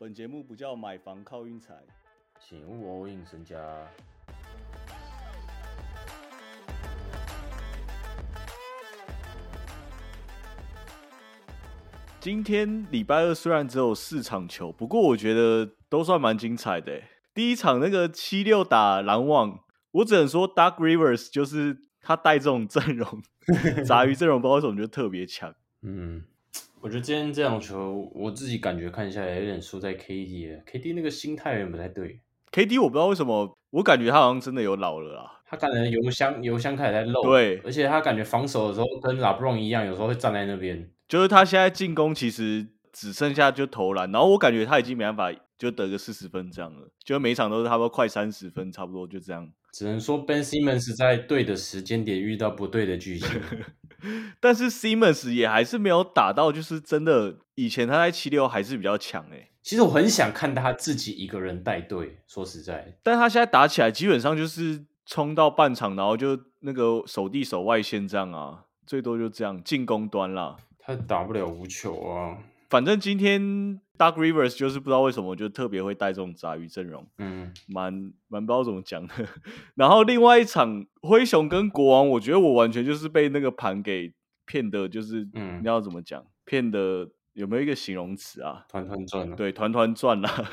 本节目不叫买房靠运财，请勿 all in 身家。今天礼拜二虽然只有四场球，不过我觉得都算蛮精彩的。第一场那个七六打篮网，我只能说 Dark Rivers 就是他带这种阵容，杂鱼阵容，不知道为什么就特别强。嗯，我觉得今天这场球，我自己感觉看下来有点输在 KD 了。KD 那个心态有点不太对。KD 我不知道为什么，我感觉他好像真的有老了啦。他感觉油箱油箱开始在漏，对而且他感觉防守的时候跟 LeBron 一样，有时候会站在那边。就是他现在进攻其实只剩下就投篮，然后我感觉他已经没办法就得个四十分这样了，就每场都是差不多快三十分，差不多就这样。只能说 Ben Simmons 在对的时间点遇到不对的剧情。但是 Simmons 也还是没有打到，就是真的以前他在七六还是比较强诶、其实我很想看他自己一个人带队，说实在，但他现在打起来基本上就是冲到半场，然后就那个守地守外线这样啊，最多就这样进攻端啦。他打不了无球啊。反正今天 Dark Rivers 就是不知道为什么就特别会带这种杂鱼阵容，嗯，蛮蛮不知道怎么讲的。然后另外一场灰熊跟国王，我觉得我完全就是被那个盘给骗的，就是嗯你要怎么讲，骗的有没有一个形容词啊？团团转了。对，团团转啦，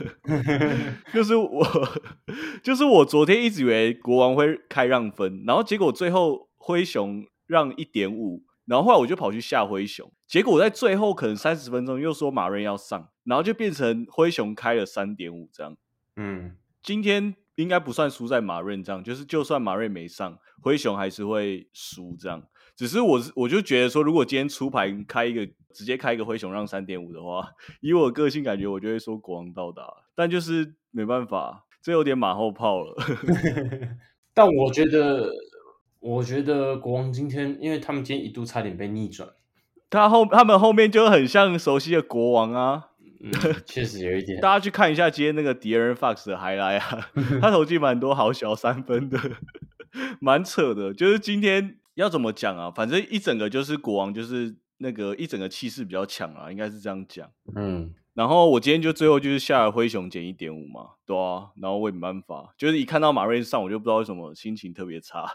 就是我，就是我昨天一直以为国王会开让分，然后结果最后灰熊让一点五，然后后来我就跑去下灰熊，结果我在最后可能三十分钟又说马瑞要上，然后就变成灰熊开了三点五这样。嗯，今天应该不算输在马瑞这样，就是就算马瑞没上，灰熊还是会输这样。只是我是我就觉得说，如果今天出牌开一个直接开一个灰熊让三点五的话，以我个性感觉，我就会说国王到达，但就是没办法，这有点马后炮了。但我觉得，我觉得国王今天，因为他们今天一度差点被逆转，他后他们后面就很像熟悉的国王啊，嗯，确实有一点。大家去看一下今天那个迪恩 Fox 的 highlight 啊，他投进蛮多好小三分的，蛮扯的。就是今天要怎么讲啊？反正一整个就是国王，就是那个一整个气势比较强啊，应该是这样讲。嗯，然后我今天就最后就是下了灰熊减一点五嘛，对啊，然后我也没办法，就是一看到马瑞上，我就不知道为什么心情特别差。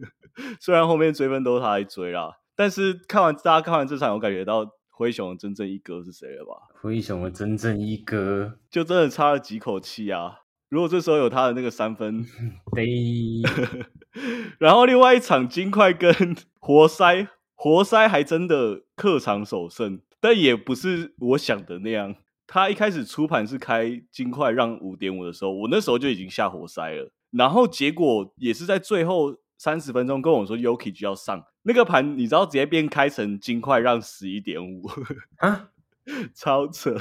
虽然后面追分都是他来追啦，但是看完大家看完这场，我感觉到灰熊的真正一哥是谁了吧？灰熊的真正一哥，就真的差了几口气啊！如果这时候有他的那个三分，得 然后另外一场金块跟活塞，活塞还真的客场首胜，但也不是我想的那样。他一开始出盘是开金块让五点五的时候，我那时候就已经下活塞了，然后结果也是在最后三十分钟跟我说 Yuki 就要上那个盘，你知道直接变开成金块让十一点五。啊，超扯，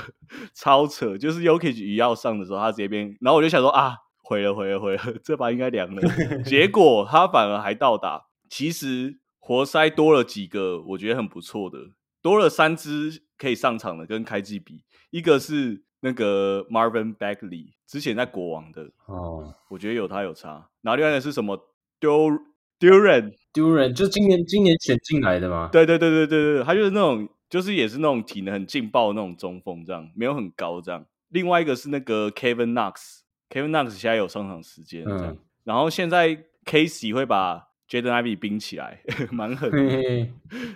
超扯！就是 Yokich 一要上的时候，他直接变，然后我就想说啊，毁了，毁了，毁了，这把应该凉了。结果他反而还到达。其实活塞多了几个，我觉得很不错的，多了三支可以上场的，跟开季比，一个是那个 Marvin Bagley，之前在国王的，哦我觉得有他有差。然后另外一个是什么 Dur Duran，Duran，，就今年今年选进来的嘛。对对对对对对，他就是那种，就是也是那种体能很劲爆的那种中锋，这样没有很高这样。另外一个是那个 Kevin Knox，Kevin Knox 现在有上场时间这样。嗯然后现在 Casey 会把 Jaden Ivey 冰起来，蛮狠的。嘿嘿，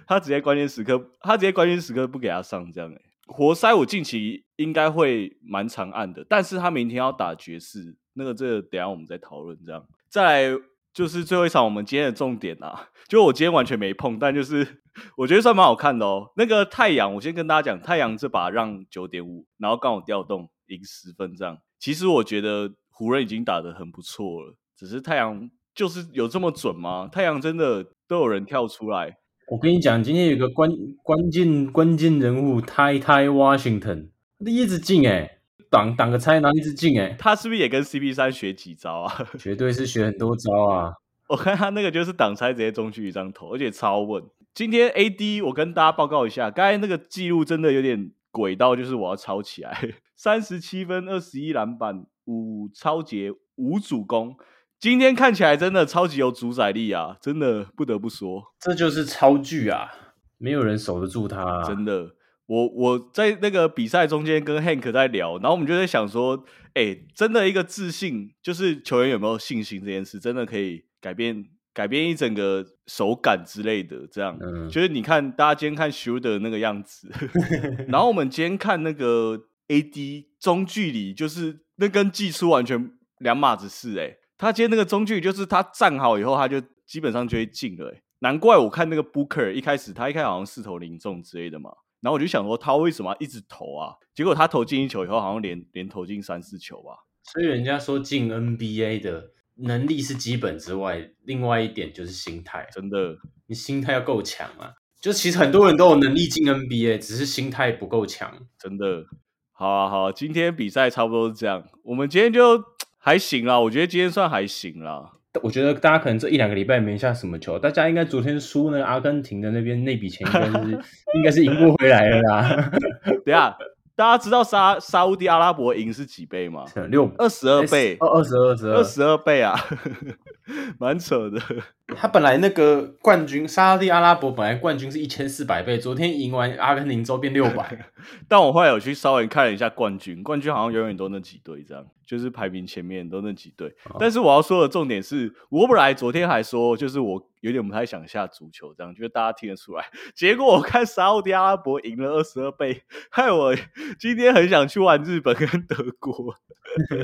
他直接关键时刻，他直接关键时刻不给他上这样、欸。活塞我近期应该会蛮长按的，但是他明天要打爵士，那个这个等一下我们再讨论这样。再来就是最后一场我们今天的重点啊，就我今天完全没碰，但就是 我觉得算蛮好看的哦。那个太阳，我先跟大家讲，太阳这把让九点五，然后刚好调动赢十分这样。其实我觉得湖人已经打得很不错了，只是太阳就是有这么准吗？太阳真的都有人跳出来。我跟你讲，今天有个关关键关键人物，Ty Ty Washington，他一直进哎、挡挡个拆，然后一直进哎、他是不是也跟 CP 三学几招啊？绝对是学很多招啊。我看他那个就是挡拆直接中去一张头，而且超稳。今天 AD 我跟大家报告一下，刚才那个记录真的有点鬼到，就是我要抄起来，三十七分、二十一篮板、五超节、五主攻。今天看起来真的超级有主宰力啊！真的不得不说，这就是超巨啊，没有人守得住他、啊。真的我我在那个比赛中间跟 Hank 在聊，然后我们就在想说，哎，真的一个自信，就是球员有没有信心这件事，真的可以改变改变一整个手感之类的。这样，就是你看大家今天看 Shoe 的那个样子，然后我们今天看那个 AD 中距离，就是那跟技术完全两码子事。哎，他今天那个中距离，就是他站好以后，他就基本上就会进了。哎，难怪我看那个 Booker 一开始他一开始好像四投零中之类的嘛。然后我就想说，他为什么一直投啊？结果他投进一球以后，好像连连投进三四球吧。所以人家说进 NBA 的能力是基本之外，另外一点就是心态。真的，你心态要够强啊！就其实很多人都有能力进 NBA，只是心态不够强。真的，好啊好，今天比赛差不多是这样。我们今天就还行啦，我觉得今天算还行啦。我觉得大家可能这一两个礼拜没下什么球，大家应该昨天输那个阿根廷的那边那笔钱应该是 应该是赢不回来了啦。等下。大家知道沙沙地阿拉伯赢是几倍吗？六二十二倍，二十二十二十二倍啊，蛮扯的。他本来那个冠军沙地阿拉伯本来冠军是一千四百倍，昨天赢完阿根廷之后变六百。但我后来有去稍微看了一下冠军，冠军好像永远都那几队这样，就是排名前面都那几队。但是我要说的重点是，我本来昨天还说，就是我。有点不太想下足球，这样就是大家听得出来。结果我看沙特阿拉伯赢了二十二倍，害我今天很想去玩日本跟德国。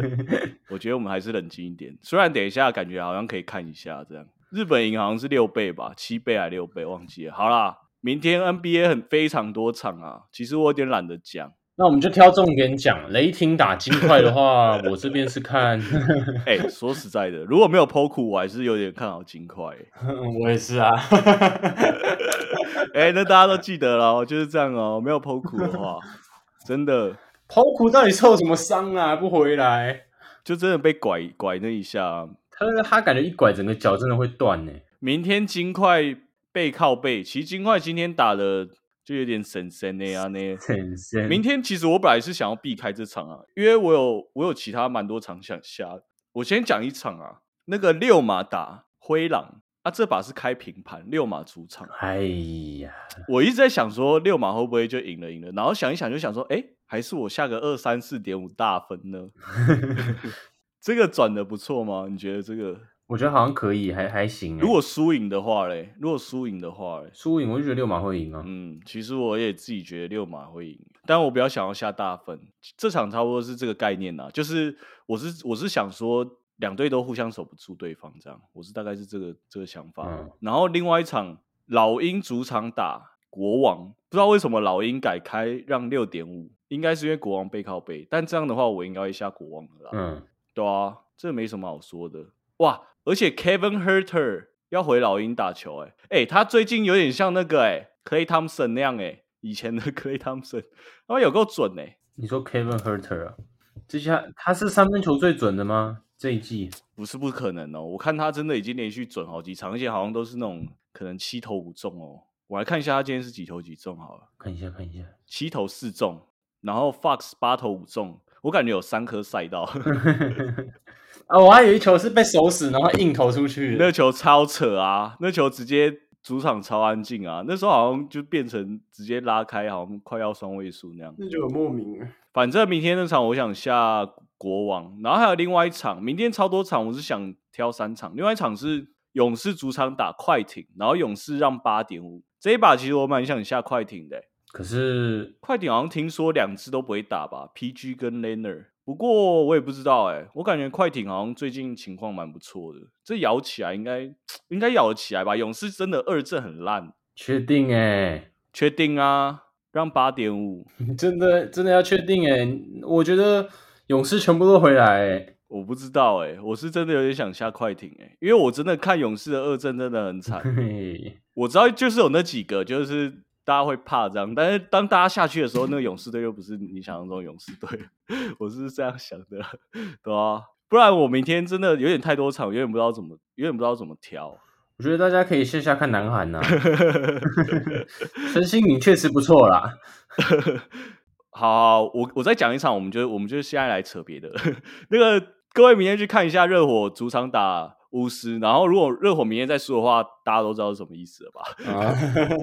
我觉得我们还是冷静一点，虽然等一下感觉好像可以看一下这样。日本银行是六倍吧，七倍还六倍，忘记了。好啦，明天 NBA 很非常多场啊，其实我有点懒得讲。那我们就挑重点讲，雷霆打金块的话，我这边是看，哎，说实在的，如果没有 POKU，我还是有点看好金块。我也是啊。哎，那大家都记得了，就是这样哦。没有 POKU 的话，真的，POKU 到底受什么伤啊？不回来，就真的被拐拐那一下。他他感觉一拐，整个脚真的会断呢。明天金块背靠背，其实金块今天打的。就有点神神那样呢。明天其实我本来是想要避开这场啊，因为我有我有其他蛮多场想下。我先讲一场啊，那个六马打灰狼啊，这把是开平盘，六马主场。哎呀，我一直在想说六马会不会就赢了赢了，然后想一想就想说，哎，还是我下个二三四点五大分呢？这个转的不错吗？你觉得这个？我觉得好像可以，还还行。如果输赢的话嘞，如果输赢的话嘞，输赢我就觉得六马会赢啊。嗯，其实我也自己觉得六马会赢，但我比较想要下大分。这场差不多是这个概念呐，就是我是我是想说两队都互相守不住对方这样，我是大概是这个这个想法。然后另外一场老鹰主场打国王，不知道为什么老鹰改开让六点五，应该是因为国王背靠背，但这样的话我应该会下国王的啦。嗯，对啊，这没什么好说的哇。而且 Kevin Herter 要回老鹰打球，哎哎，他最近有点像那个哎 Clay Thompson 那样哎，以前的 Clay Thompson，他有够准哎。你说 Kevin Herter 啊？这下他是三分球最准的吗？这一季不是不可能哦，我看他真的已经连续准好几场，而且好像都是那种可能七投五中哦。我来看一下他今天是几投几中好了，看一下看一下，七投四中，然后 Fox 八投五中，我感觉有三颗赛道。啊！我还有一球是被手死，然后硬投出去。那球超扯啊！那球直接主场超安静啊！那时候好像就变成直接拉开，好像快要双位数那样。那就很莫名。反正明天那场我想下国王，然后还有另外一场，明天超多场，我是想挑三场。另外一场是勇士主场打快艇，然后勇士让八点五。这一把其实我蛮想下快艇的，可是快艇好像听说两支都不会打吧？PG 跟 Laner 不过我也不知道哎，我感觉快艇好像最近情况蛮不错的，这咬起来应该 应该咬得起来吧？勇士真的二阵很烂，确定哎？确定啊？让八点五，真的真的要确定哎？我觉得勇士全部都回来，我不知道哎，我是真的有点想下快艇哎，因为我真的看勇士的二阵真的很惨，我知道就是有那几个就是。大家会怕这样，但是当大家下去的时候，那个勇士队又不是你想象中勇士队，我是这样想的，对吧？不然我明天真的有点太多场，有点不知道怎么，有点不知道怎么挑。我觉得大家可以线下看南韩呐，陈兴敏确实不错啦。好，我我再讲一场，我们就我们就现在来扯别的。那个各位明天去看一下热火主场打巫师。然后如果热火明天再输的话，大家都知道是什么意思了吧？啊，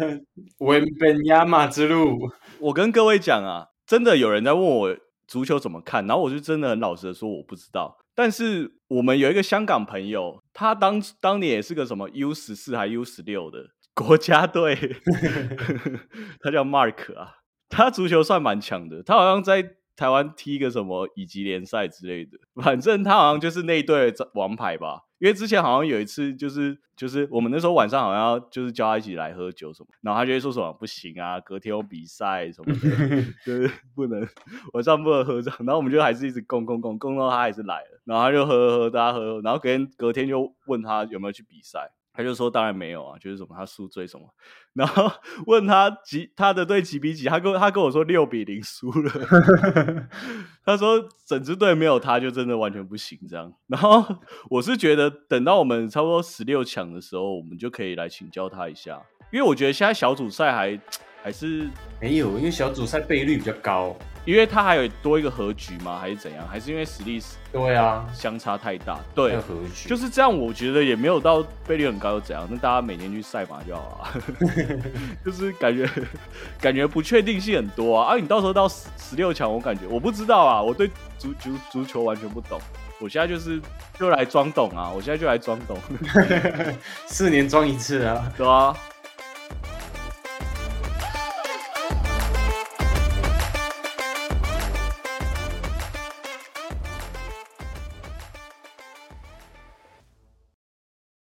文本亚马之路，我跟各位讲啊，真的有人在问我足球怎么看，然后我就真的很老实的说我不知道。但是我们有一个香港朋友，他当当年也是个什么 U 十四还 U 十六的国家队，他叫 Mark 啊，他足球算蛮强的，他好像在台湾踢一个什么乙级联赛之类的，反正他好像就是那一队的王牌吧。因为之前好像有一次，就是就是我们那时候晚上好像要就是叫他一起来喝酒什么，然后他就会说什么不行啊，隔天有比赛什么的，就是不能晚上不能喝酒，然后我们就还是一直供供供供到他还是来了，然后他就喝喝喝，大家喝喝，然后隔天隔天就问他有没有去比赛。他就说当然没有啊，就是什么他输追什么，然后 问他几他的队几比几，他跟他跟我说六比零输了，他说整支队没有他就真的完全不行这样。然后 我是觉得等到我们差不多十六强的时候，我们就可以来请教他一下，因为我觉得现在小组赛还还是没有，因为小组赛倍率比较高。因为他还有多一个和局吗？还是怎样？还是因为实力对啊相差太大？对，和局就是这样。我觉得也没有到倍率很高又怎样？那大家每天去赛马就好了。就是感觉感觉不确定性很多啊！啊，你到时候到十十六强，我感觉我不知道啊，我对足足足球完全不懂。我现在就是就来装懂啊！我现在就来装懂，四年装一次啊，对啊。